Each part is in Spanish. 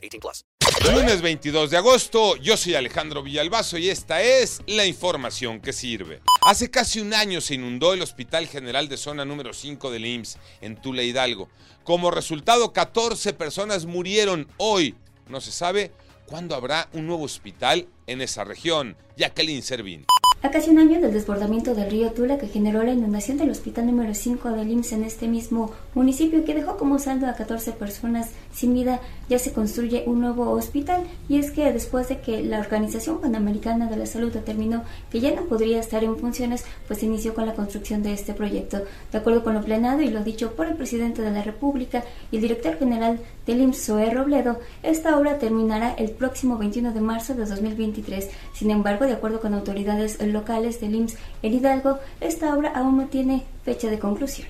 18 plus. Lunes 22 de agosto, yo soy Alejandro Villalbazo y esta es la información que sirve. Hace casi un año se inundó el Hospital General de Zona número 5 del IMSS en Tula Hidalgo. Como resultado, 14 personas murieron. Hoy no se sabe cuándo habrá un nuevo hospital en esa región. Jacqueline Servín. A casi un año del desbordamiento del río Tula que generó la inundación del hospital número 5 del IMSS en este mismo municipio que dejó como saldo a 14 personas sin vida, ya se construye un nuevo hospital y es que después de que la Organización Panamericana de la Salud determinó que ya no podría estar en funciones, pues inició con la construcción de este proyecto. De acuerdo con lo plenado y lo dicho por el presidente de la República y el director general del IMSS, Zoé Robledo, esta obra terminará el próximo 21 de marzo de 2023. Sin embargo, de acuerdo con autoridades locales del IMSS en Hidalgo, esta obra aún no tiene fecha de conclusión.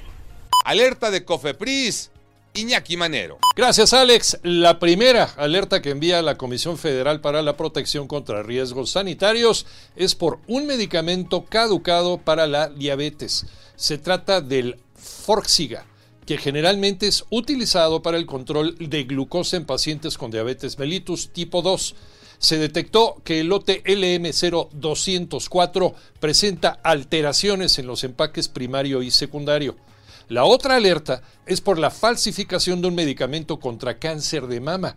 Alerta de Cofepris. Iñaki Manero. Gracias, Alex. La primera alerta que envía la Comisión Federal para la Protección contra Riesgos Sanitarios es por un medicamento caducado para la diabetes. Se trata del Forxiga, que generalmente es utilizado para el control de glucosa en pacientes con diabetes mellitus tipo 2 se detectó que el lote LM0204 presenta alteraciones en los empaques primario y secundario. La otra alerta es por la falsificación de un medicamento contra cáncer de mama.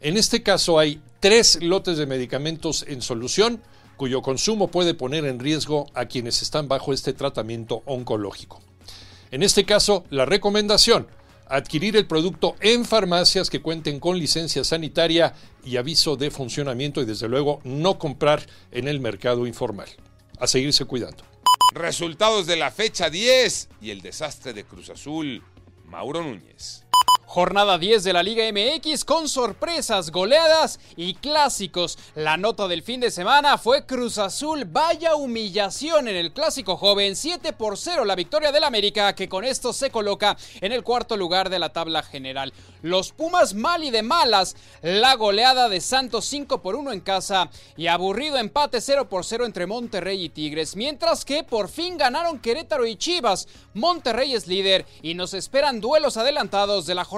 En este caso hay tres lotes de medicamentos en solución cuyo consumo puede poner en riesgo a quienes están bajo este tratamiento oncológico. En este caso, la recomendación adquirir el producto en farmacias que cuenten con licencia sanitaria y aviso de funcionamiento y desde luego no comprar en el mercado informal. A seguirse cuidando. Resultados de la fecha 10 y el desastre de Cruz Azul. Mauro Núñez. Jornada 10 de la Liga MX con sorpresas, goleadas y clásicos. La nota del fin de semana fue Cruz Azul. Vaya humillación en el clásico joven. 7 por 0 la victoria del América que con esto se coloca en el cuarto lugar de la tabla general. Los Pumas mal y de malas. La goleada de Santos 5 por 1 en casa y aburrido empate 0 por 0 entre Monterrey y Tigres. Mientras que por fin ganaron Querétaro y Chivas. Monterrey es líder y nos esperan duelos adelantados de la jornada